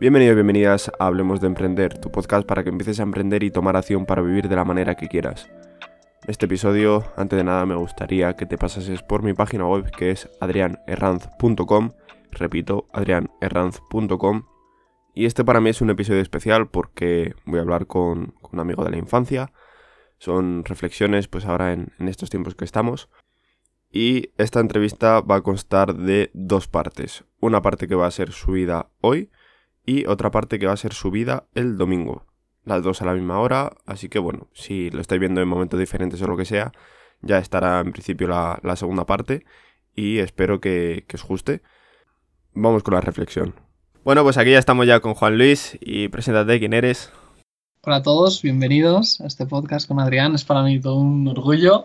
Bienvenidos y bienvenidas a Hablemos de Emprender, tu podcast para que empieces a emprender y tomar acción para vivir de la manera que quieras. En este episodio, antes de nada, me gustaría que te pasases por mi página web que es adrianerranz.com. Repito, adrianerranz.com. Y este para mí es un episodio especial porque voy a hablar con, un amigo de la infancia. Son reflexiones, pues ahora en, en estos tiempos que estamos. Y esta entrevista va a constar de dos partes. Una parte que va a ser subida hoy y otra parte que va a ser subida el domingo. Las dos a la misma hora, así que bueno, si lo estáis viendo en momentos diferentes o lo que sea, ya estará en principio la, segunda parte y espero que, que os guste. Vamos con la reflexión. Bueno, pues aquí ya estamos ya con Juan Luis y preséntate quién eres. Hola a todos, bienvenidos a este podcast con Adrián. Es para mí todo un orgullo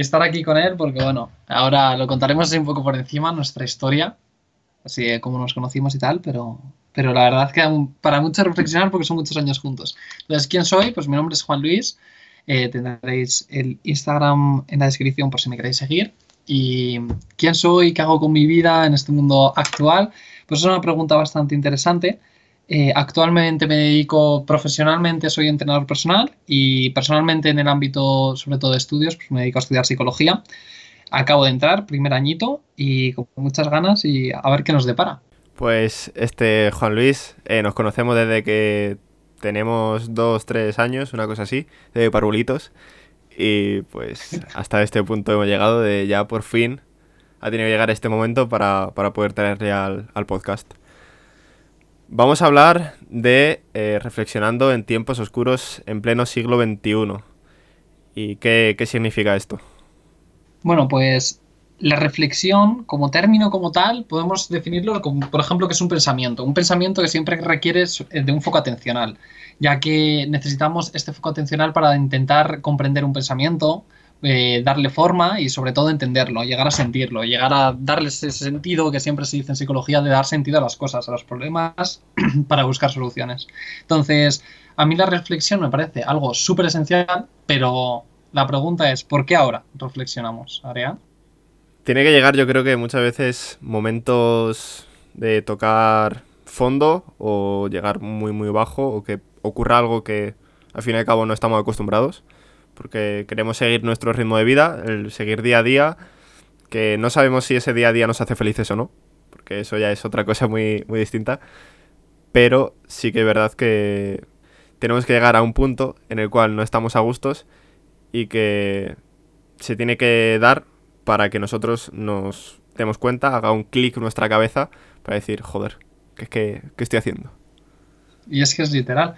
estar aquí con él porque, bueno, ahora lo contaremos un poco por encima, nuestra historia, así de cómo nos conocimos y tal, pero, pero la verdad que para mucho reflexionar porque son muchos años juntos. Entonces, ¿quién soy? Pues mi nombre es Juan Luis. Eh, tendréis el Instagram en la descripción por si me queréis seguir. ¿Y quién soy? ¿Qué hago con mi vida en este mundo actual? Pues es una pregunta bastante interesante. Eh, actualmente me dedico profesionalmente, soy entrenador personal y personalmente en el ámbito sobre todo de estudios, pues me dedico a estudiar psicología. Acabo de entrar, primer añito y con muchas ganas y a ver qué nos depara. Pues este Juan Luis, eh, nos conocemos desde que tenemos dos, tres años, una cosa así, de parvulitos. Y pues hasta este punto hemos llegado de ya por fin ha tenido que llegar este momento para, poder traerle al, al podcast. Vamos a hablar de eh, reflexionando en tiempos oscuros en pleno siglo XXI. ¿Y qué, significa esto? Bueno, pues la reflexión como término como tal podemos definirlo como, por ejemplo, que es un pensamiento. Un pensamiento que siempre requiere de un foco atencional, ya que necesitamos este foco atencional para intentar comprender un pensamiento, eh, darle forma y sobre todo entenderlo, llegar a sentirlo, llegar a darle ese sentido que siempre se dice en psicología de dar sentido a las cosas, a los problemas, para buscar soluciones. Entonces, a mí la reflexión me parece algo súper esencial, pero la pregunta es, ¿por qué ahora reflexionamos? Tiene que llegar, yo creo que muchas veces, momentos de tocar fondo o llegar muy, muy bajo o que ocurra algo que al fin y al cabo no estamos acostumbrados porque queremos seguir nuestro ritmo de vida, el seguir día a día, que no sabemos si ese día a día nos hace felices o no, porque eso ya es otra cosa muy, muy distinta, pero sí que es verdad que tenemos que llegar a un punto en el cual no estamos a gustos y que se tiene que dar para que nosotros nos demos cuenta, haga un clic en nuestra cabeza para decir, joder, ¿qué, qué, qué estoy haciendo? Y es que es literal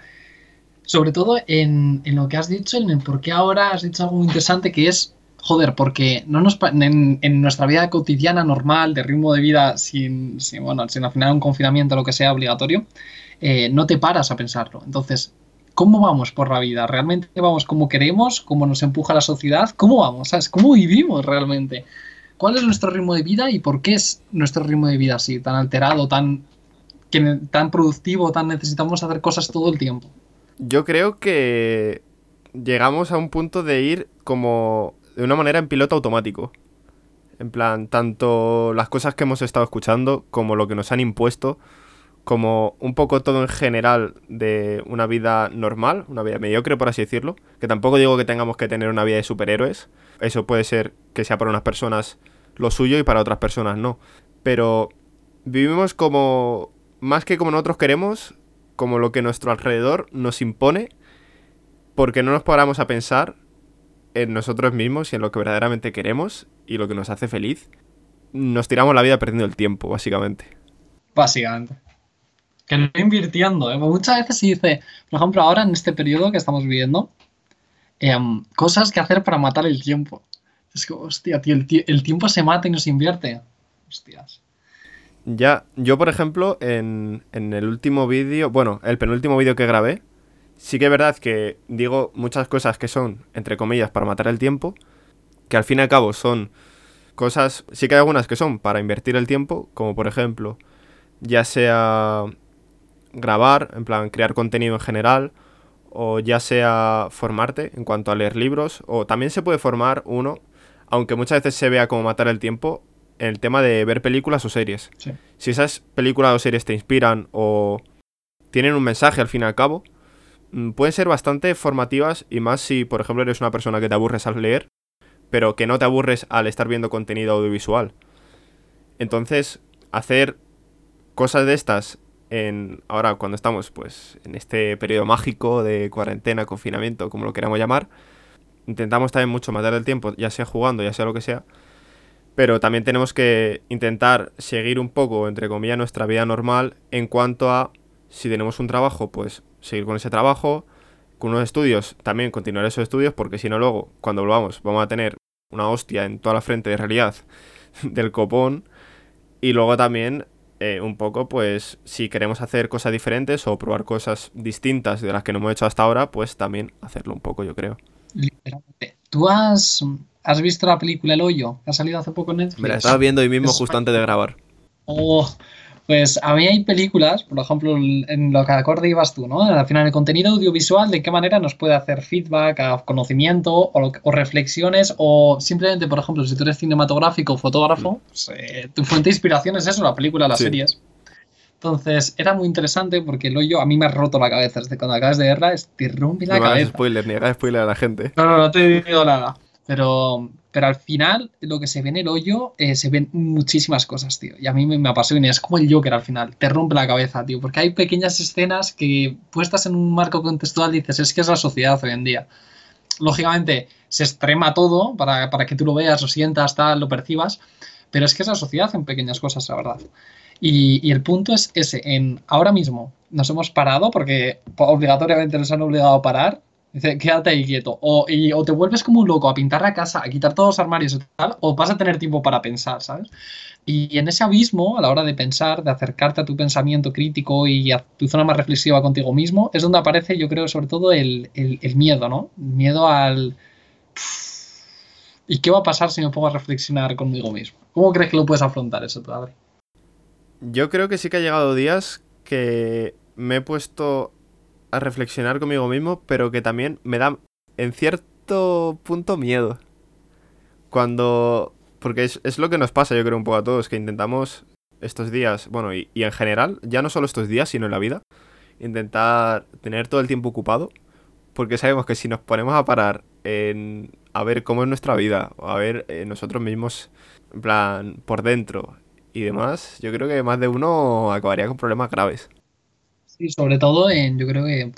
sobre todo en, lo que has dicho, en el por qué ahora has dicho algo muy interesante que es, joder, porque no nos en, en nuestra vida cotidiana normal, de ritmo de vida, sin, bueno, sin al final un confinamiento o lo que sea obligatorio, eh, no te paras a pensarlo. Entonces, ¿cómo vamos por la vida? ¿Realmente vamos como queremos? ¿Cómo nos empuja la sociedad? ¿Cómo vamos? ¿Sabes? ¿Cómo vivimos realmente? ¿Cuál es nuestro ritmo de vida y por qué es nuestro ritmo de vida así, tan alterado, tan, tan productivo, tan necesitamos hacer cosas todo el tiempo? Yo creo que llegamos a un punto de ir como de una manera en piloto automático. En plan, tanto las cosas que hemos estado escuchando como lo que nos han impuesto, como un poco todo en general de una vida normal, una vida mediocre, por así decirlo. Que tampoco digo que tengamos que tener una vida de superhéroes. Eso puede ser que sea para unas personas lo suyo y para otras personas no. Pero vivimos como, más que como nosotros queremos, como lo que nuestro alrededor nos impone, porque no nos paramos a pensar en nosotros mismos y en lo que verdaderamente queremos y lo que nos hace feliz, nos tiramos la vida perdiendo el tiempo, básicamente. Básicamente. Que no invirtiendo. ¿eh? Muchas veces se dice, por ejemplo, ahora en este periodo que estamos viviendo, em, cosas que hacer para matar el tiempo. Es que, hostia, tío, el, el tiempo se mata y no se invierte. Hostias. Ya, yo por ejemplo, en, el último vídeo, bueno, el penúltimo vídeo que grabé, sí que es verdad que digo muchas cosas que son, entre comillas, para matar el tiempo, que al fin y al cabo son cosas, sí que hay algunas que son para invertir el tiempo, como por ejemplo, ya sea grabar, en plan, crear contenido en general, o ya sea formarte en cuanto a leer libros, o también se puede formar uno, aunque muchas veces se vea como matar el tiempo, el tema de ver películas o series. Si esas películas o series te inspiran o tienen un mensaje al fin y al cabo, mm, pueden ser bastante formativas y más si, por ejemplo, eres una persona que te aburres al leer, pero que no te aburres al estar viendo contenido audiovisual. Entonces, hacer cosas de estas en ahora cuando estamos pues en este periodo mágico de cuarentena, confinamiento, como lo queramos llamar, intentamos también mucho matar el tiempo, ya sea jugando, ya sea lo que sea, pero también tenemos que intentar seguir un poco, entre comillas, nuestra vida normal en cuanto a si tenemos un trabajo, pues seguir con ese trabajo, con unos estudios, también continuar esos estudios, porque si no luego, cuando volvamos, vamos a tener una hostia en toda la frente de realidad del copón, y luego también eh, un poco, pues, si queremos hacer cosas diferentes o probar cosas distintas de las que no hemos hecho hasta ahora, pues también hacerlo un poco, yo creo. ¿Tú has, has visto la película El Hoyo? Que ha salido hace poco en Netflix. Me la estaba viendo hoy mismo justo antes de grabar. Oh, pues a mí hay películas, por ejemplo, en lo que acorde ibas tú, ¿no? Al final, el contenido audiovisual, de qué manera nos puede hacer feedback, a conocimiento o, reflexiones, o simplemente, por ejemplo, si tú eres cinematográfico o fotógrafo, mm. pues, eh, tu fuente de inspiración es eso, la película, las series. Entonces, era muy interesante porque el hoyo a mí me ha roto la cabeza. Desde cuando acabas de verla, te rompe la no cabeza. No spoiler, ni hagas spoiler a la gente. No, no, no te digo nada. Pero, pero al final, lo que se ve en el hoyo, eh, se ven muchísimas cosas, tío. Y a mí me, me apasiona. Es como el Joker al final. Te rompe la cabeza, tío. Porque hay pequeñas escenas que, puestas en un marco contextual, dices, es que es la sociedad hoy en día. Lógicamente, se extrema todo para, para que tú lo veas, lo sientas, tal, lo percibas. Pero es que es la sociedad en pequeñas cosas, la verdad. Y, y, el punto es ese, en ahora mismo nos hemos parado porque obligatoriamente nos han obligado a parar Dice, quédate ahí quieto. O, o te vuelves como un loco a pintar la casa, a quitar todos los armarios y tal, o vas a tener tiempo para pensar, ¿sabes? Y en ese abismo, a la hora de pensar, de acercarte a tu pensamiento crítico y a tu zona más reflexiva contigo mismo, es donde aparece, yo creo, sobre todo el, miedo, ¿no? El miedo al... ¿Y qué va a pasar si me pongo a reflexionar conmigo mismo? ¿Cómo crees que lo puedes afrontar eso, tú, Yo creo que sí que ha llegado días que me he puesto a reflexionar conmigo mismo, pero que también me da en cierto punto miedo. Cuando... Porque es, lo que nos pasa, yo creo, un poco a todos, que intentamos estos días, bueno, y, en general, ya no solo estos días, sino en la vida, intentar tener todo el tiempo ocupado, porque sabemos que si nos ponemos a parar en a ver cómo es nuestra vida, a ver eh, nosotros mismos, en plan, por dentro y demás, yo creo que más de uno acabaría con problemas graves. Y sobre todo en, yo creo que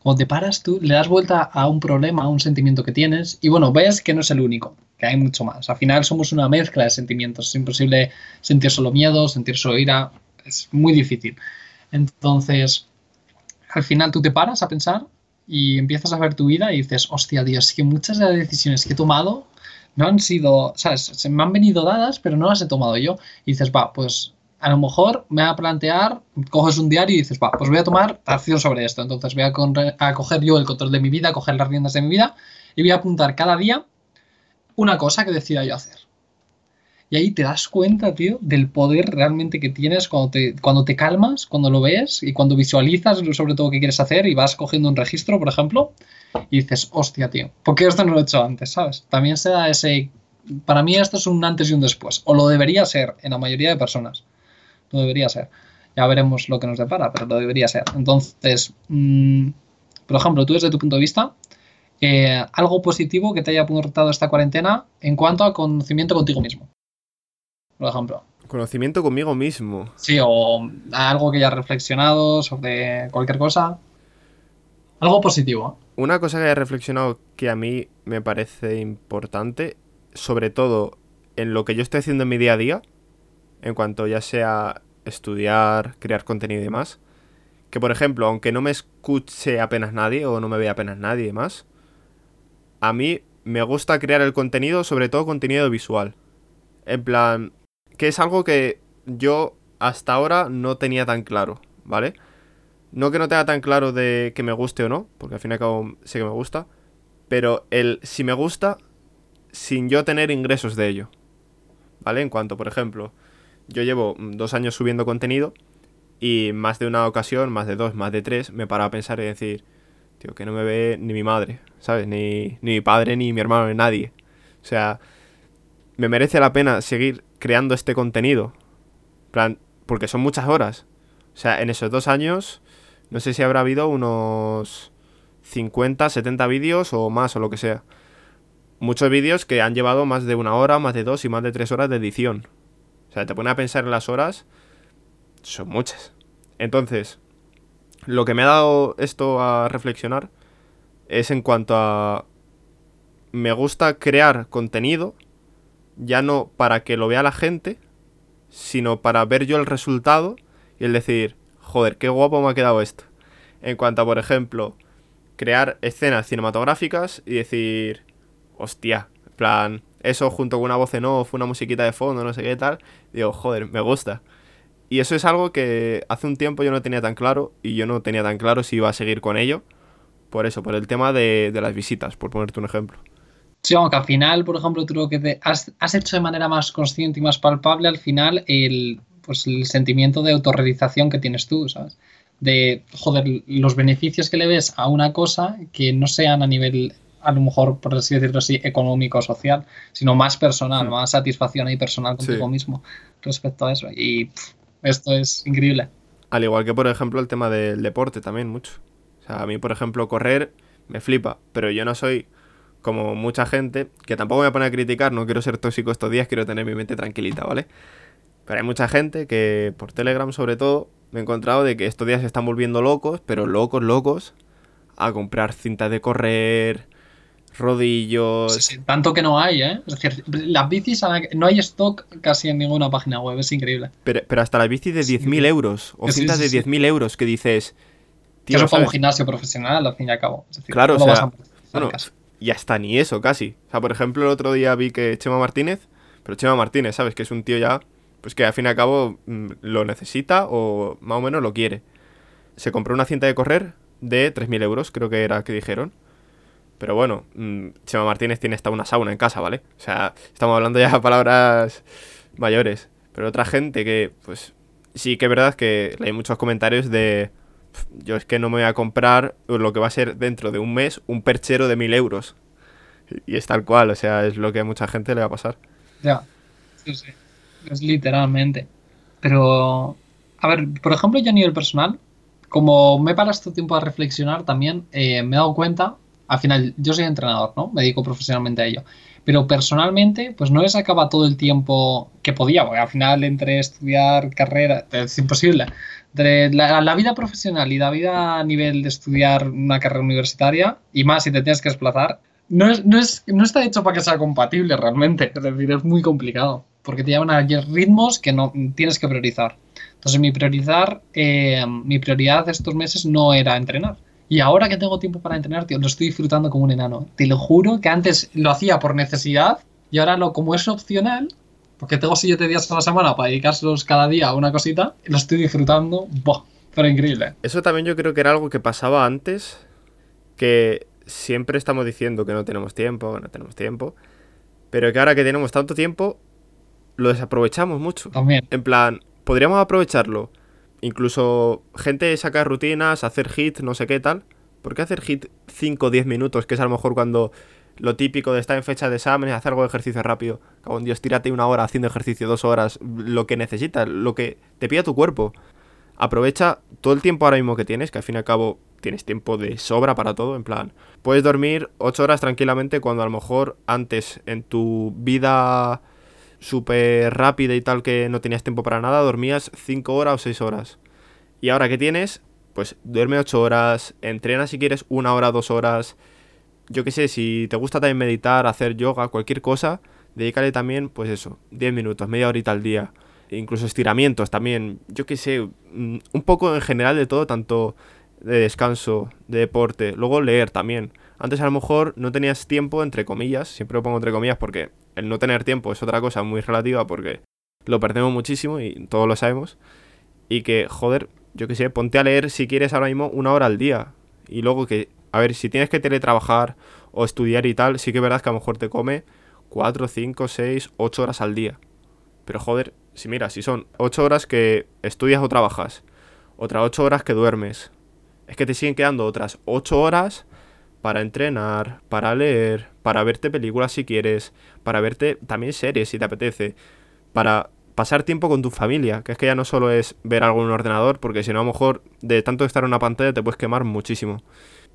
cuando te paras tú, le das vuelta a un problema, a un sentimiento que tienes, y bueno, ves que no es el único, que hay mucho más. Al final somos una mezcla de sentimientos. Es imposible sentir solo miedo, sentir solo ira, es muy difícil. Entonces, al final tú te paras a pensar y empiezas a ver tu vida y dices, hostia, Dios, que muchas de las decisiones que he tomado no han sido, ¿sabes? Se me han venido dadas, pero no las he tomado yo. Y dices, va, pues a lo mejor me va a plantear, coges un diario y dices, va, pues voy a tomar acción sobre esto. Entonces voy a, coger yo el control de mi vida, coger las riendas de mi vida y voy a apuntar cada día una cosa que decida yo hacer. Y ahí te das cuenta, tío, del poder realmente que tienes cuando te, cuando te calmas, cuando lo ves y cuando visualizas sobre todo qué quieres hacer y vas cogiendo un registro, por ejemplo, y dices, hostia, tío, ¿por qué esto no lo he hecho antes, sabes? También se da ese... Para mí esto es un antes y un después, o lo debería ser en la mayoría de personas no debería ser. Ya veremos lo que nos depara, pero lo debería ser. Entonces, mm, por ejemplo, tú desde tu punto de vista, eh, algo positivo que te haya aportado esta cuarentena en cuanto a conocimiento contigo mismo. Por ejemplo. Conocimiento conmigo mismo. Sí, o algo que hayas reflexionado sobre cualquier cosa. Algo positivo. Una cosa que haya reflexionado que a mí me parece importante, sobre todo en lo que yo estoy haciendo en mi día a día, en cuanto ya sea estudiar, crear contenido y demás. Que por ejemplo, aunque no me escuche apenas nadie o no me vea apenas nadie y demás, a mí me gusta crear el contenido, sobre todo contenido visual. En plan, que es algo que yo hasta ahora no tenía tan claro, ¿vale? No que no tenga tan claro de que me guste o no, porque al fin y al cabo sé que me gusta, pero el si me gusta sin yo tener ingresos de ello, ¿vale? En cuanto, por ejemplo, yo llevo dos años subiendo contenido y más de una ocasión, más de dos, más de tres, me paro a pensar y decir, tío, que no me ve ni mi madre, ¿sabes? Ni, ni mi padre, ni mi hermano, ni nadie. O sea, me merece la pena seguir creando este contenido. plan, porque son muchas horas. O sea, en esos dos años no sé si habrá habido unos 50, 70 vídeos o más o lo que sea. Muchos vídeos que han llevado más de una hora, más de dos y más de tres horas de edición. Sea, te pone a pensar en las horas, son muchas. Entonces, lo que me ha dado esto a reflexionar es en cuanto a... Me gusta crear contenido, ya no para que lo vea la gente, sino para ver yo el resultado y el decir, joder, qué guapo me ha quedado esto. En cuanto a, por ejemplo, crear escenas cinematográficas y decir, hostia, plan, eso junto con una voz en off, una musiquita de fondo, no sé qué tal, digo, joder, me gusta. Y eso es algo que hace un tiempo yo no tenía tan claro y yo no tenía tan claro si iba a seguir con ello. Por eso, por el tema de, las visitas, por ponerte un ejemplo. Sí, aunque al final, por ejemplo, tú lo que has, has, hecho de manera más consciente y más palpable, al final, el, pues, el sentimiento de autorrealización que tienes tú, ¿sabes? De, joder, los beneficios que le ves a una cosa que no sean a nivel a lo mejor, por así decirlo así, económico o social, sino más personal, hmm. más satisfacción y personal contigo mismo respecto a eso. Y esto es increíble. Al igual que, por ejemplo, el tema del deporte también, mucho. O sea, a mí, por ejemplo, correr me flipa, pero yo no soy como mucha gente, que tampoco me voy a poner a criticar, no quiero ser tóxico estos días, quiero tener mi mente tranquilita, ¿vale? Pero hay mucha gente que, por Telegram sobre todo, me he encontrado de que estos días se están volviendo locos, pero locos, locos, a comprar cintas de correr, rodillos. tanto que no hay, ¿eh? Es decir, las bicis, no hay stock casi en ninguna página web, es increíble. Pero, hasta las bicis de 10.000 euros, o cintas de 10.000 euros, que dices. Tío, eso para un gimnasio profesional, al fin y al cabo. claro, o sea, bueno, y hasta ni eso casi. O sea, por ejemplo, el otro día vi que Chema Martínez, pero Chema Martínez, ¿sabes? Que es un tío ya, pues que al fin y al cabo mm, lo necesita o más o menos lo quiere. Se compró una cinta de correr de 3.000 euros, creo que era que dijeron. Pero bueno, mm, Chema Martínez tiene hasta una sauna en casa, ¿vale? O sea, estamos hablando ya de palabras mayores. Pero otra gente que, pues, sí que es verdad que hay muchos comentarios de yo es que no me voy a comprar lo que va a ser dentro de un mes un perchero de mil euros. Y es tal cual, o sea, es lo que a mucha gente le va a pasar. Ya, sí, sí. Es literalmente. Pero, a ver, por ejemplo, yo a nivel personal, como me he parado este tiempo a reflexionar también, eh, me he dado cuenta, al final, yo soy entrenador, ¿no? Me dedico profesionalmente a ello. Pero personalmente, pues no he sacado todo el tiempo que podía, porque al final entre estudiar carrera, es imposible la, vida profesional y la vida a nivel de estudiar una carrera universitaria, y más si te tienes que desplazar, no, es, no, es, no está hecho para que sea compatible realmente. Es decir, es muy complicado, porque te llevan a ritmos que no tienes que priorizar. Entonces, mi, priorizar, eh, mi prioridad estos meses no era entrenar. Y ahora que tengo tiempo para entrenar, tío, lo estoy disfrutando como un enano. Te lo juro que antes lo hacía por necesidad y ahora lo, como es opcional, porque tengo siete días a la semana para dedicárselos cada día a una cosita lo estoy disfrutando, ¡buah! Pero increíble. Eso también yo creo que era algo que pasaba antes, que siempre estamos diciendo que no tenemos tiempo, que no tenemos tiempo, pero que ahora que tenemos tanto tiempo, lo desaprovechamos mucho. También. En plan, podríamos aprovecharlo. Incluso gente saca rutinas, hacer hit, no sé qué tal. ¿Por qué hacer hit 5 o 10 minutos? Que es a lo mejor cuando lo típico de estar en fecha de exámenes, hacer algo de ejercicio rápido. Cabrón, Dios, tírate una hora haciendo ejercicio, dos horas, lo que necesitas, lo que te pida tu cuerpo. Aprovecha todo el tiempo ahora mismo que tienes, que al fin y al cabo tienes tiempo de sobra para todo, en plan, puedes dormir ocho horas tranquilamente cuando a lo mejor antes en tu vida súper rápida y tal que no tenías tiempo para nada, dormías cinco horas o seis horas. Y ahora que tienes, pues duerme ocho horas, entrena si quieres una hora, dos horas, yo qué sé, si te gusta también meditar, hacer yoga, cualquier cosa, dedícale también, pues eso, 10 minutos, media horita al día. E incluso estiramientos también, yo qué sé, mm, un poco en general de todo, tanto de descanso, de deporte, luego leer también. Antes a lo mejor no tenías tiempo, entre comillas, siempre lo pongo entre comillas porque el no tener tiempo es otra cosa muy relativa porque lo perdemos muchísimo y todos lo sabemos. Y que, joder, yo qué sé, ponte a leer si quieres ahora mismo una hora al día. Y luego que a ver, si tienes que teletrabajar o estudiar y tal, sí que es verdad que a lo mejor te come 4, 5, 6, 8 horas al día. Pero joder, si mira, si son 8 horas que estudias o trabajas, otras 8 horas que duermes, es que te siguen quedando otras 8 horas para entrenar, para leer, para verte películas si quieres, para verte también series si te apetece, para pasar tiempo con tu familia, que es que ya no solo es ver algo en un ordenador, porque si no a lo mejor de tanto estar en una pantalla te puedes quemar muchísimo.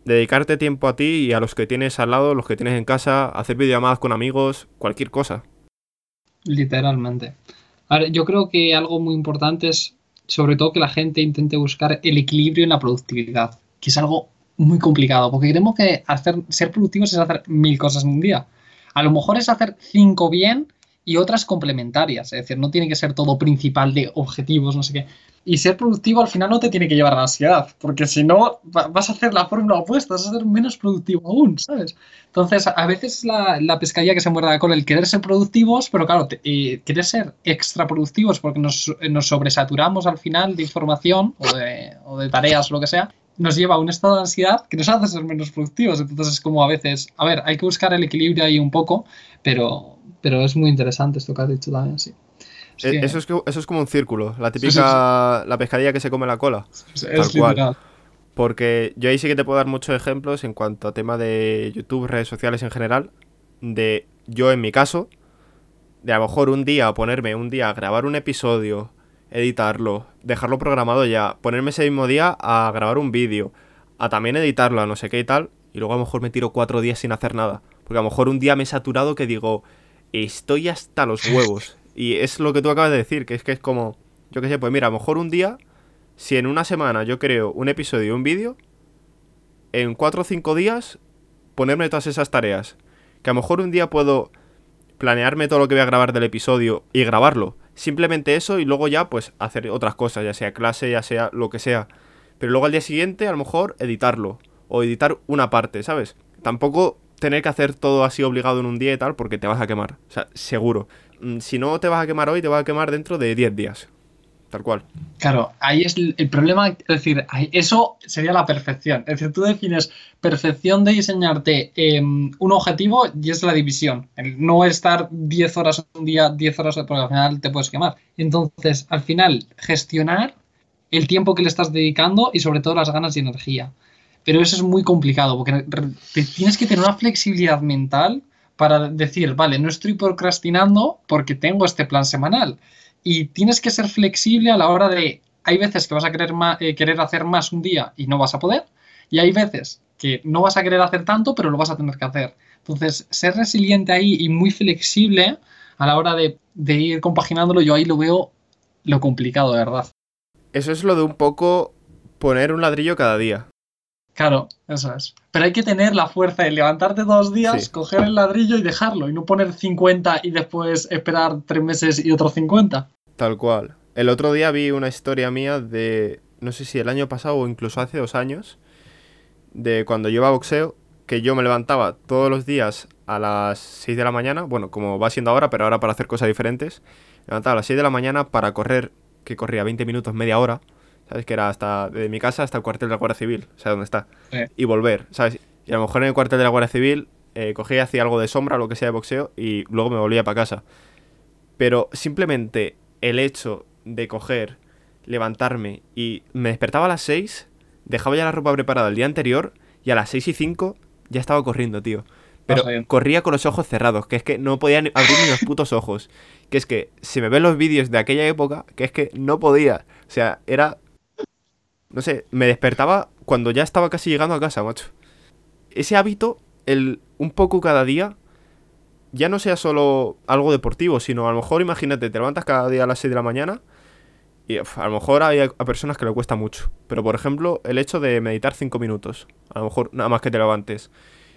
Dedicarte tiempo a ti y a los que tienes al lado, los que tienes en casa, hacer videollamadas con amigos, cualquier cosa. Literalmente. Ahora, yo creo que algo muy importante es sobre todo que la gente intente buscar el equilibrio en la productividad, que es algo muy complicado, porque creemos que hacer, ser productivos es hacer mil cosas en un día. A lo mejor es hacer cinco bien y otras complementarias. Es decir, no tiene que ser todo principal de objetivos, no sé qué. Y ser productivo al final no te tiene que llevar a la ansiedad, porque si no vas a hacer la fórmula opuesta, vas a ser menos productivo aún, ¿sabes? Entonces, a veces la, la pescadilla que se muerde con el querer ser productivos, pero claro, querer ser extra productivos porque nos, nos, sobresaturamos al final de información o de, o de tareas lo que sea, nos lleva a un estado de ansiedad que nos hace ser menos productivos. Entonces es como a veces, a ver, hay que buscar el equilibrio ahí un poco, pero, pero es muy interesante esto que has dicho también, sí. Eh, eso, es, eso es como un círculo, la típica, la pescadilla que se come la cola. Es, tal Porque yo ahí sí que te puedo dar muchos ejemplos en cuanto a tema de YouTube, redes sociales en general, de yo en mi caso, de a lo mejor un día ponerme un día a grabar un episodio, editarlo, dejarlo programado ya, ponerme ese mismo día a grabar un vídeo, a también editarlo, a no sé qué y tal, y luego a lo mejor me tiro cuatro días sin hacer nada. Porque a lo mejor un día me he saturado que digo, estoy hasta los huevos. Y es lo que tú acabas de decir, que es que es como, yo qué sé, pues mira, a lo mejor un día, si en una semana yo creo un episodio y un vídeo, en cuatro o cinco días ponerme todas esas tareas. Que a lo mejor un día puedo planearme todo lo que voy a grabar del episodio y grabarlo. Simplemente eso y luego ya pues hacer otras cosas, ya sea clase, ya sea lo que sea. Pero luego al día siguiente a lo mejor editarlo o editar una parte, ¿sabes? Tampoco tener que hacer todo así obligado en un día y tal porque te vas a quemar, o sea, seguro. Mm, si no te vas a quemar hoy, te vas a quemar dentro de 10 días. Tal cual. Claro, ahí es el problema, es decir, eso sería la perfección. Es decir, tú defines perfección de diseñarte em, un objetivo y es la división. El no estar 10 horas un día, 10 horas, porque al final te puedes quemar. Entonces, al final, gestionar el tiempo que le estás dedicando y sobre todo las ganas y energía. Pero eso es muy complicado porque tienes que tener una flexibilidad mental para decir, vale, no estoy procrastinando porque tengo este plan semanal. Y tienes que ser flexible a la hora de, hay veces que vas a querer, eh, querer hacer más un día y no vas a poder, y hay veces que no vas a querer hacer tanto, pero lo vas a tener que hacer. Entonces, ser resiliente ahí y muy flexible a la hora de, de ir compaginándolo, yo ahí lo veo lo complicado, de verdad. Eso es lo de un poco poner un ladrillo cada día. Claro, eso es. Pero hay que tener la fuerza de levantarte dos días, coger el ladrillo y dejarlo, y no poner 50 y después esperar tres meses y otros 50. Tal cual. El otro día vi una historia mía de, no sé si el año pasado o incluso hace dos años, de cuando yo iba a boxeo, que yo me levantaba todos los días a las 6 de la mañana, bueno, como va siendo ahora, pero ahora para hacer cosas diferentes, me levantaba a las 6 de la mañana para correr, que corría 20 minutos, media hora, ¿sabes? Que era hasta de mi casa hasta el cuartel de la Guardia Civil, o sea, dónde está. Y volver, ¿sabes? Y a lo mejor en el cuartel de la Guardia Civil eh, cogía, hacía algo de sombra, lo que sea de boxeo, y luego me volvía para casa. Pero simplemente el hecho de coger, levantarme y me despertaba a las 6, dejaba ya la ropa preparada el día anterior, y a las 6 y 5 ya estaba corriendo, tío. Pero corría con los ojos cerrados, que es que no podía abrir ni los putos ojos. Que es que si me ven los vídeos de aquella época, que es que no podía. O sea, era no sé, me despertaba cuando ya estaba casi llegando a casa, macho. Ese hábito, el un poco cada día, ya no sea solo algo deportivo, sino a lo mejor, imagínate, te levantas cada día a las 6 de la mañana y a lo mejor hay a personas que le cuesta mucho. Pero por ejemplo, el hecho de meditar 5 minutos, a lo mejor nada más que te levantes.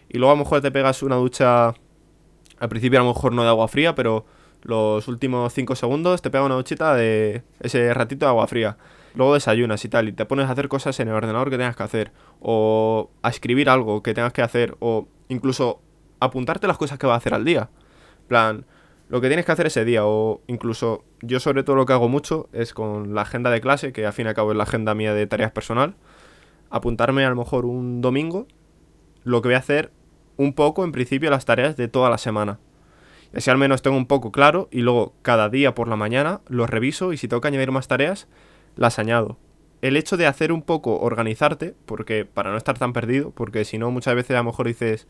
Y luego a lo mejor te pegas una ducha, al principio a lo mejor no de agua fría, pero los últimos 5 segundos te pega una duchita de ese ratito de agua fría luego desayunas y tal, y te pones a hacer cosas en el ordenador que tengas que hacer, o a escribir algo que tengas que hacer, o incluso apuntarte las cosas que vas a hacer al día. plan, lo que tienes que hacer ese día, o incluso yo sobre todo lo que hago mucho es con la agenda de clase, que al fin y al cabo es la agenda mía de tareas personal, apuntarme a lo mejor un domingo lo que voy a hacer un poco en principio las tareas de toda la semana. Y así al menos tengo un poco claro y luego cada día por la mañana lo reviso y si tengo que añadir más tareas, las añado. El hecho de hacer un poco, organizarte, porque para no estar tan perdido, porque si no muchas veces a lo mejor dices,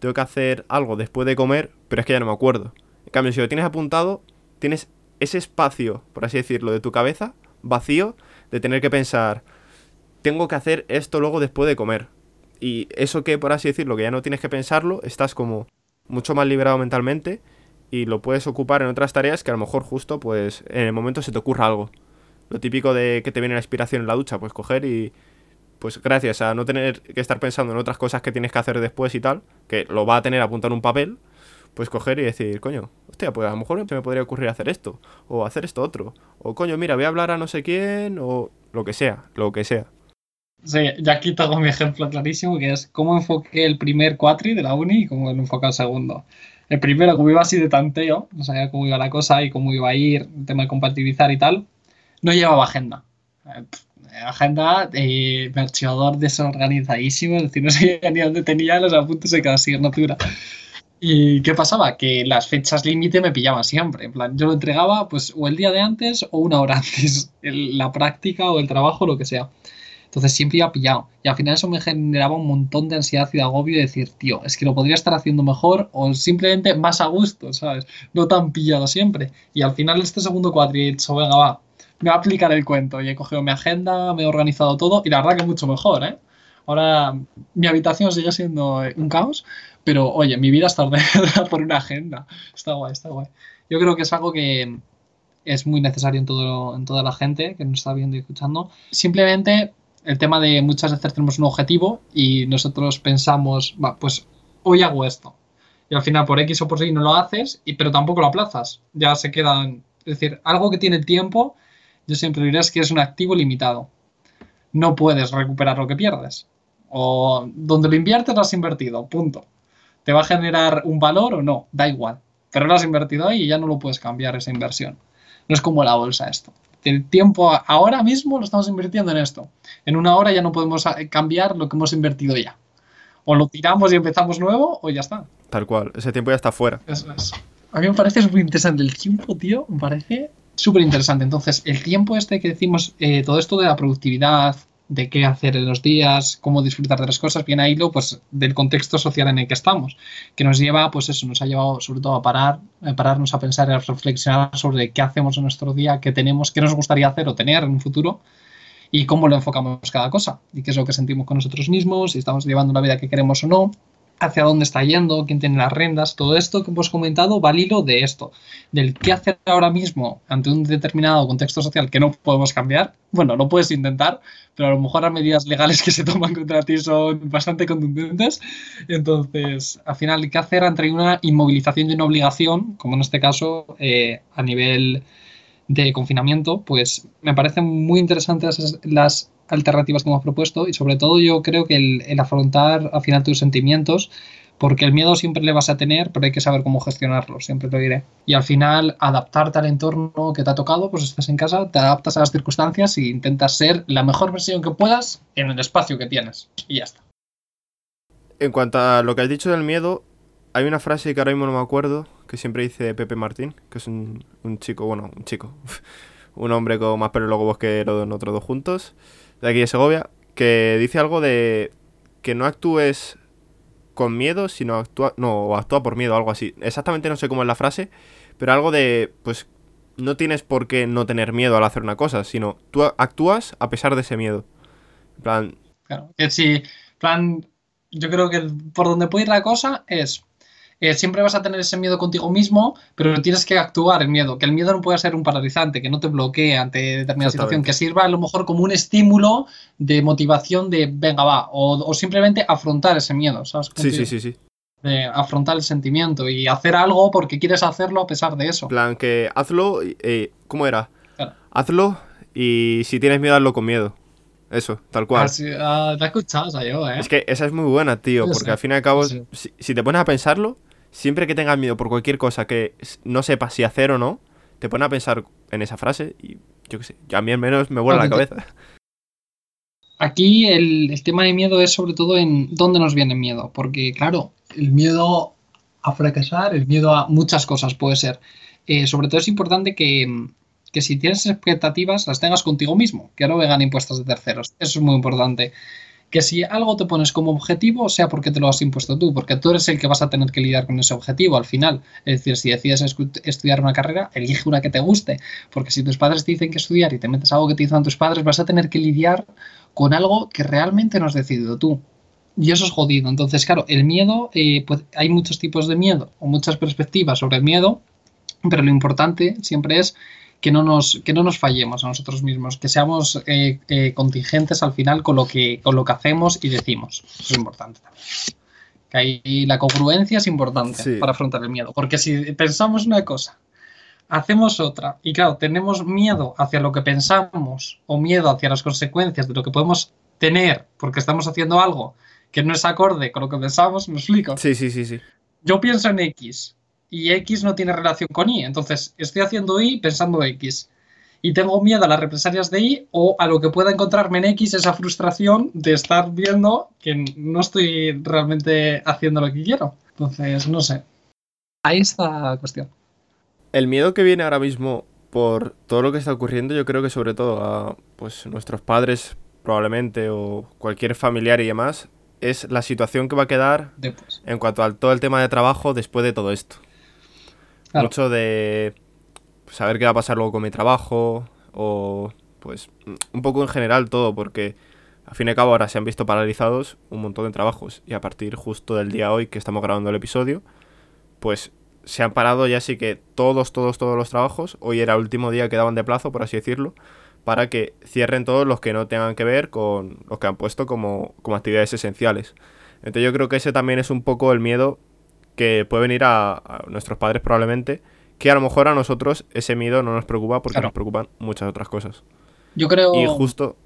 tengo que hacer algo después de comer, pero es que ya no me acuerdo. En cambio, si lo tienes apuntado, tienes ese espacio, por así decirlo, de tu cabeza, vacío, de tener que pensar, tengo que hacer esto luego después de comer. Y eso que, por así decirlo, que ya no tienes que pensarlo, estás como mucho más liberado mentalmente y lo puedes ocupar en otras tareas que a lo mejor justo, pues, en el momento se te ocurra algo. Lo típico de que te viene la inspiración en la ducha, pues coger y, pues gracias a no tener que estar pensando en otras cosas que tienes que hacer después y tal, que lo va a tener apuntado en un papel, pues coger y decir, coño, hostia, pues a lo mejor me podría ocurrir hacer esto, o hacer esto otro, o coño, mira, voy a hablar a no sé quién, o lo que sea, lo que sea. Sí, ya aquí tengo mi ejemplo clarísimo, que es cómo enfoqué el primer cuatri de la uni y cómo lo enfoqué el segundo. El primero, como iba así de tanteo, no sabía cómo iba la cosa y cómo iba a ir, el tema de compatibilizar y tal, no llevaba agenda. Eh, agenda, mi archivador desorganizadísimo, es decir, no sabía ni dónde tenía los apuntes de cada asignatura. ¿Y qué pasaba? Que las fechas límite me pillaban siempre. En plan, yo lo entregaba pues o el día de antes o una hora antes, la práctica o el trabajo, lo que sea. Entonces siempre iba pillado. Y al final eso me generaba un montón de ansiedad y de agobio de decir, tío, es que lo podría estar haciendo mejor o simplemente más a gusto, ¿sabes? No tan pillado siempre. Y al final este segundo cuadri he va, me va a aplicar el cuento. Y he cogido mi agenda, me he organizado todo y la verdad que mucho mejor, ¿eh? Ahora mi habitación sigue siendo un caos, pero oye, mi vida está ordenada por una agenda. Está guay, está guay. Yo creo que es algo que es muy necesario en, todo, en toda la gente que nos está viendo y escuchando. Simplemente el tema de muchas veces tenemos un objetivo y nosotros pensamos, va, pues hoy hago esto. Y al final por X o por Y no lo haces, y, pero tampoco lo aplazas. Ya se quedan. Es decir, algo que tiene tiempo, yo siempre diré es que es un activo limitado. No puedes recuperar lo que pierdes. O donde lo inviertes lo has invertido, punto. ¿Te va a generar un valor o no? Da igual. Pero lo has invertido ahí y ya no lo puedes cambiar esa inversión. No es como la bolsa esto. El tiempo ahora mismo lo estamos invirtiendo en esto. En una hora ya no podemos eh, cambiar lo que hemos invertido ya. O lo tiramos y empezamos nuevo o ya está. Tal cual, ese tiempo ya está fuera. Eso es. A mí me parece súper interesante el tiempo, tío. Me parece súper interesante. Entonces, el tiempo este que decimos, eh, todo esto de la productividad, de qué hacer en los días, cómo disfrutar de las cosas, viene ahí lo pues del contexto social en el que estamos, que nos lleva, pues eso, nos ha llevado sobre todo a parar, a pararnos a pensar a reflexionar sobre qué hacemos en nuestro día, qué tenemos, qué nos gustaría hacer o tener en un futuro y cómo lo enfocamos cada cosa y qué es lo que sentimos con nosotros mismos, si estamos llevando una vida que queremos o no hacia dónde está yendo, quién tiene las rendas, todo esto que hemos comentado va al hilo de esto, del qué hacer ahora mismo ante un determinado contexto social que no podemos cambiar. Bueno, lo puedes intentar, pero a lo mejor las medidas legales que se toman contra ti son bastante contundentes. Entonces, al final, ¿qué hacer entre una inmovilización y una obligación, como en este caso eh, a nivel de confinamiento? Pues me parecen muy interesantes las alternativas que hemos propuesto y sobre todo yo creo que el, afrontar al final tus sentimientos porque el miedo siempre le vas a tener, pero hay que saber cómo gestionarlo, siempre te diré. Y al final, adaptarte al entorno que te ha tocado, pues estás en casa, te adaptas a las circunstancias e intentas ser la mejor versión que puedas en el espacio que tienes. Y ya está. En cuanto a lo que has dicho del miedo, hay una frase que ahora mismo no me acuerdo, que siempre dice Pepe Martín, que es un, un chico, bueno, un chico, un hombre con más pelo luego que los otros dos juntos, de aquí de Segovia, que dice algo de que no actúes con miedo, sino actúa, no, actúa por miedo, algo así. Exactamente no sé cómo es la frase, pero algo de, pues, no tienes por qué no tener miedo al hacer una cosa, sino tú actúas a pesar de ese miedo. En plan... Claro, que sí, plan, yo creo que por donde puede ir la cosa es eh, siempre vas a tener ese miedo contigo mismo, pero tienes que actuar el miedo, que el miedo no puede ser un paralizante, que no te bloquee ante determinada situación, que sirva a lo mejor como un estímulo de motivación de venga, va, o, simplemente afrontar ese miedo, ¿sabes? Sí, sí, sí, sí. De afrontar el sentimiento y hacer algo porque quieres hacerlo a pesar de eso. plan, que hazlo, eh, ¿cómo era? Hazlo y si tienes miedo, hazlo con miedo. Eso, tal cual. Te has escuchado, yo, ¿eh? Es que esa es muy buena, tío, porque al fin y al cabo, si, te pones a pensarlo, siempre que tengas miedo por cualquier cosa que no sepas si hacer o no, te pones a pensar en esa frase y yo qué sé, a mí al menos me vuela la cabeza. Aquí el, tema de miedo es sobre todo en dónde nos viene el miedo, porque claro, el miedo a fracasar, el miedo a muchas cosas puede ser. Eh, sobre todo es importante que, que si tienes expectativas las tengas contigo mismo, que no vengan impuestas de terceros. Eso es muy importante. Que si algo te pones como objetivo, sea porque te lo has impuesto tú, porque tú eres el que vas a tener que lidiar con ese objetivo al final. Es decir, si decides estudiar una carrera, elige una que te guste, porque si tus padres te dicen que estudiar y te metes algo que te dicen tus padres, vas a tener que lidiar con algo que realmente no has decidido tú. Y eso es jodido. Entonces, claro, el miedo, eh, pues hay muchos tipos de miedo o muchas perspectivas sobre el miedo, pero lo importante siempre es que no nos, que no nos fallemos a nosotros mismos, que seamos eh, eh, contingentes al final con lo, que, con lo que hacemos y decimos. Eso es importante también. Que ahí la congruencia es importante para afrontar el miedo, porque si pensamos una cosa, hacemos otra, y claro, tenemos miedo hacia lo que pensamos o miedo hacia las consecuencias de lo que podemos tener porque estamos haciendo algo que no es acorde con lo que pensamos, ¿me explico? Sí, sí, sí, sí. Yo pienso en X, y X no tiene relación con Y. Entonces, estoy haciendo Y pensando X. Y tengo miedo a las represalias de Y o a lo que pueda encontrarme en X, esa frustración de estar viendo que no estoy realmente haciendo lo que quiero. Entonces, no sé. Ahí está la cuestión. El miedo que viene ahora mismo por todo lo que está ocurriendo, yo creo que sobre todo a pues nuestros padres probablemente o cualquier familiar y demás, es la situación que va a quedar en cuanto a todo el tema de trabajo después de todo esto. Mucho de saber qué va a pasar luego con mi trabajo o pues un poco en general todo porque al fin y cabo ahora se han visto paralizados un montón de trabajos y a partir justo del día hoy que estamos grabando el episodio pues se han parado ya sí que todos, todos, todos los trabajos. Hoy era el último día que daban de plazo, por así decirlo, para que cierren todos los que no tengan que ver con los que han puesto como, como actividades esenciales. Entonces yo creo que ese también es un poco el miedo que puede venir a, nuestros padres probablemente, que a lo mejor a nosotros ese miedo no nos preocupa porque nos preocupan muchas otras cosas. Yo creo y justo...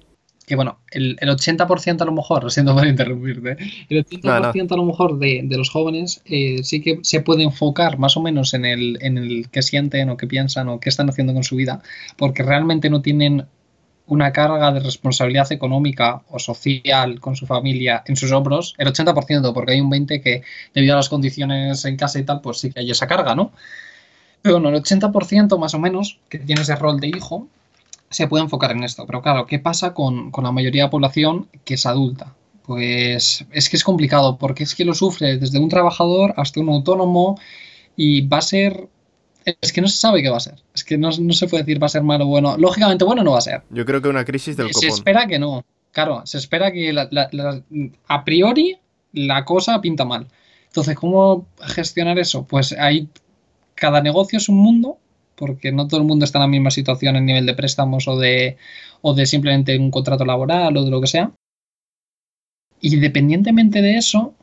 que, bueno, el, 80% a lo mejor, lo siento por interrumpirte, el 80% a lo mejor de, los jóvenes eh, sí que se puede enfocar más o menos en el, en el que sienten o qué piensan o qué están haciendo con su vida, porque realmente no tienen una carga de responsabilidad económica o social con su familia en sus hombros, el 80%, porque hay un 20% que debido a las condiciones en casa y tal, pues sí que hay esa carga, ¿no? Pero bueno, el 80% más o menos que tiene ese rol de hijo se puede enfocar en esto. Pero claro, ¿qué pasa con, con la mayoría de la población que es adulta? Pues es que es complicado, porque es que lo sufre desde un trabajador hasta un autónomo y va a ser es que no se sabe qué va a ser. Es que no, se puede decir va a ser malo o bueno. Lógicamente bueno no va a ser. Yo creo que una crisis del copón. Se espera que no. Claro, se espera que a priori la cosa pinta mal. Entonces, ¿cómo gestionar eso? Pues ahí cada negocio es un mundo, porque no todo el mundo está en la misma situación en nivel de préstamos o de, o de simplemente un contrato laboral o de lo que sea. Y independientemente de eso,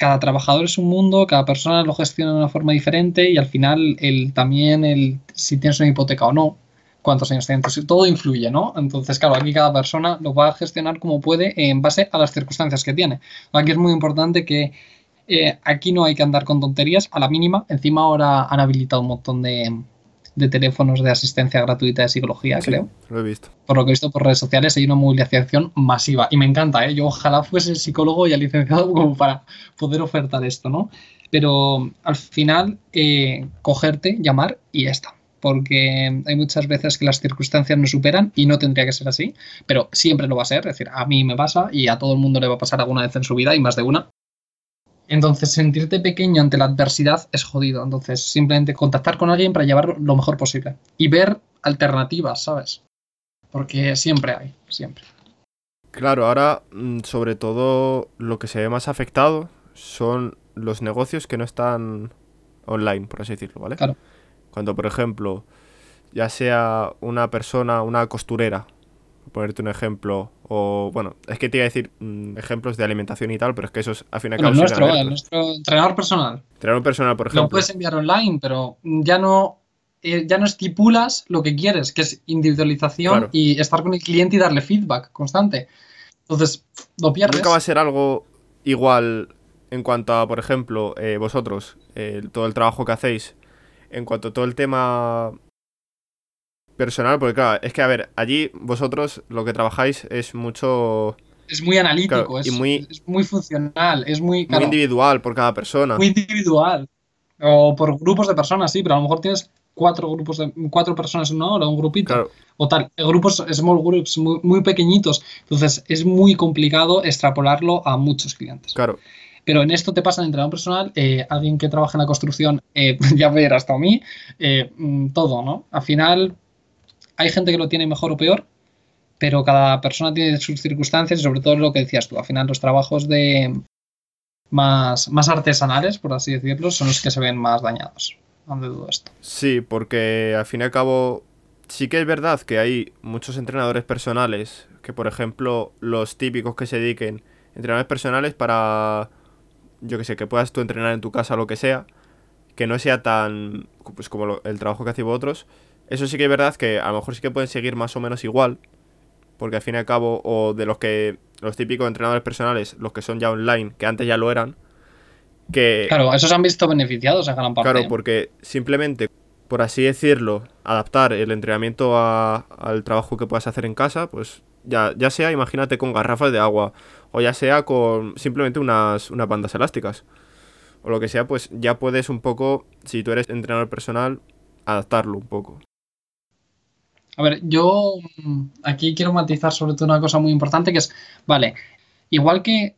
cada trabajador es un mundo, cada persona lo gestiona de una forma diferente y al final el, también el, si tienes una hipoteca o no, cuántos años tienes, todo influye, ¿no? Entonces, claro, aquí cada persona lo va a gestionar como puede en base a las circunstancias que tiene. Aquí es muy importante que eh, aquí no hay que andar con tonterías a la mínima. Encima ahora han habilitado un montón de, de teléfonos de asistencia gratuita de psicología, creo. Lo he visto. Por lo que he visto por redes sociales hay una movilización masiva y me encanta, ¿eh? Yo ojalá fuese psicólogo y licenciado como para poder ofertar esto, ¿no? Pero al final, eh, cogerte, llamar y ya está. Porque hay muchas veces que las circunstancias nos superan y no tendría que ser así, pero siempre lo va a ser. Es decir, a mí me pasa y a todo el mundo le va a pasar alguna vez en su vida y más de una. Entonces, sentirte pequeño ante la adversidad es jodido. Entonces, simplemente contactar con alguien para llevarlo lo mejor posible. Y ver alternativas, ¿sabes? Porque siempre hay, siempre. Claro, ahora mm, sobre todo lo que se ve más afectado son los negocios que no están online, por así decirlo, ¿vale? Claro. Cuando, por ejemplo, ya sea una persona, una costurera, ponerte un ejemplo, o bueno, es que te iba a decir mm, ejemplos de alimentación y tal, pero es que eso es al fin y al cabo. nuestro, nuestro entrenador personal. Entrenador personal, por ejemplo. Lo puedes enviar online, pero ya no, eh, ya no estipulas lo que quieres, que es individualización y estar con el cliente y darle feedback constante. Entonces, lo pierdes. Nunca va a ser algo igual en cuanto a, por ejemplo, eh, vosotros, todo el trabajo que hacéis, en cuanto a todo el tema personal, porque claro, es que a ver, allí vosotros lo que trabajáis es mucho... Es muy analítico, es, muy, es muy funcional, es muy... muy individual por cada persona. Muy individual. O por grupos de personas, sí, pero a lo mejor tienes cuatro grupos de cuatro personas en una hora, un grupito, o tal. Grupos, small groups muy, muy, pequeñitos. Entonces es muy complicado extrapolarlo a muchos clientes. Claro. Pero en esto te pasa en entrenador personal, eh, alguien que trabaja en la construcción, eh, ya ver hasta a mí, eh, mm, todo, ¿no? Al final hay gente que lo tiene mejor o peor, pero cada persona tiene sus circunstancias y sobre todo lo que decías tú, al final los trabajos de más, más artesanales, por así decirlo, son los que se ven más dañados. ¿Dónde dudo esto? Sí, porque al fin y al cabo sí que es verdad que hay muchos entrenadores personales que, por ejemplo, los típicos que se dediquen entrenadores personales para yo que sé, que puedas tú entrenar en tu casa lo que sea, que no sea tan, pues como el trabajo que hacen otros. Eso sí que es verdad que a lo mejor sí que pueden seguir más o menos igual, porque al fin y al cabo, o de los que, los típicos entrenadores personales, los que son ya online, que antes ya lo eran, que... Claro, esos han visto beneficiados en gran parte. Claro, porque simplemente, por así decirlo, adaptar el entrenamiento al trabajo que puedas hacer en casa, pues ya, ya sea, imagínate, con garrafas de agua, o ya sea con simplemente unas, unas bandas elásticas, o lo que sea, pues ya puedes un poco, si tú eres entrenador personal, adaptarlo un poco. A ver, yo mm, aquí quiero matizar sobre todo una cosa muy importante que es, vale, igual que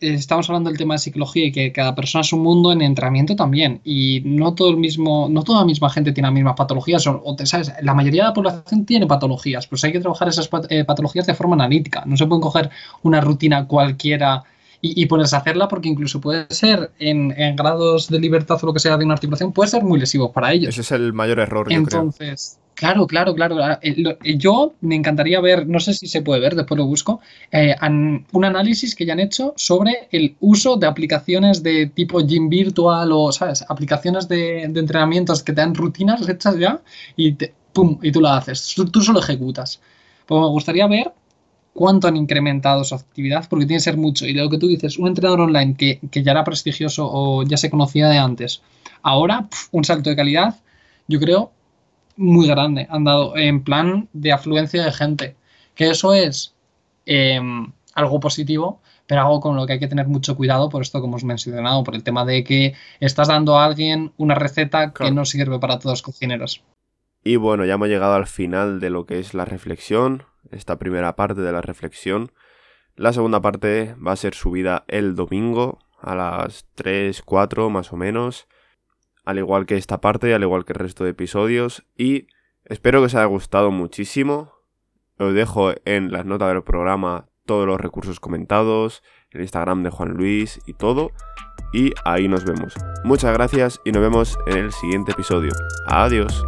estamos hablando del tema de psicología y que cada persona es un mundo en entrenamiento también y no todo el mismo no toda la misma gente tiene las mismas patologías o, sabes la mayoría de la población tiene patologías pues hay que trabajar esas eh, patologías de forma analítica no se pueden coger una rutina cualquiera y, y ponerse a hacerla porque incluso puede ser en, grados de libertad o lo que sea de una articulación puede ser muy lesivo para ellos. Ese es el mayor error entonces Claro, claro, claro. Eh, eh, yo me encantaría ver, no sé si se puede ver, después lo busco, eh, un análisis que ya han hecho sobre el uso de aplicaciones de tipo gym virtual o, ¿sabes? Aplicaciones de, entrenamientos que te dan rutinas hechas ya y, pum, y tú la haces. Tú, solo ejecutas. Pues me gustaría ver cuánto han incrementado su actividad, porque tiene que ser mucho. Y lo que tú dices, un entrenador online que, ya era prestigioso o ya se conocía de antes, ahora un salto de calidad, yo creo muy grande han dado en plan de afluencia de gente. Que eso es em, algo positivo, pero algo con lo que hay que tener mucho cuidado por esto que hemos mencionado, por el tema de que estás dando a alguien una receta que no sirve para todos los cocineros. Y bueno, ya hemos llegado al final de lo que es la reflexión, esta primera parte de la reflexión. La segunda parte va a ser subida el domingo a las 3, 4 más o menos al igual que esta parte, al igual que el resto de episodios. Y espero que os haya gustado muchísimo. Os dejo en las notas del programa todos los recursos comentados, el Instagram de Juan Luis y todo. Y ahí nos vemos. Muchas gracias y nos vemos en el siguiente episodio. Adiós.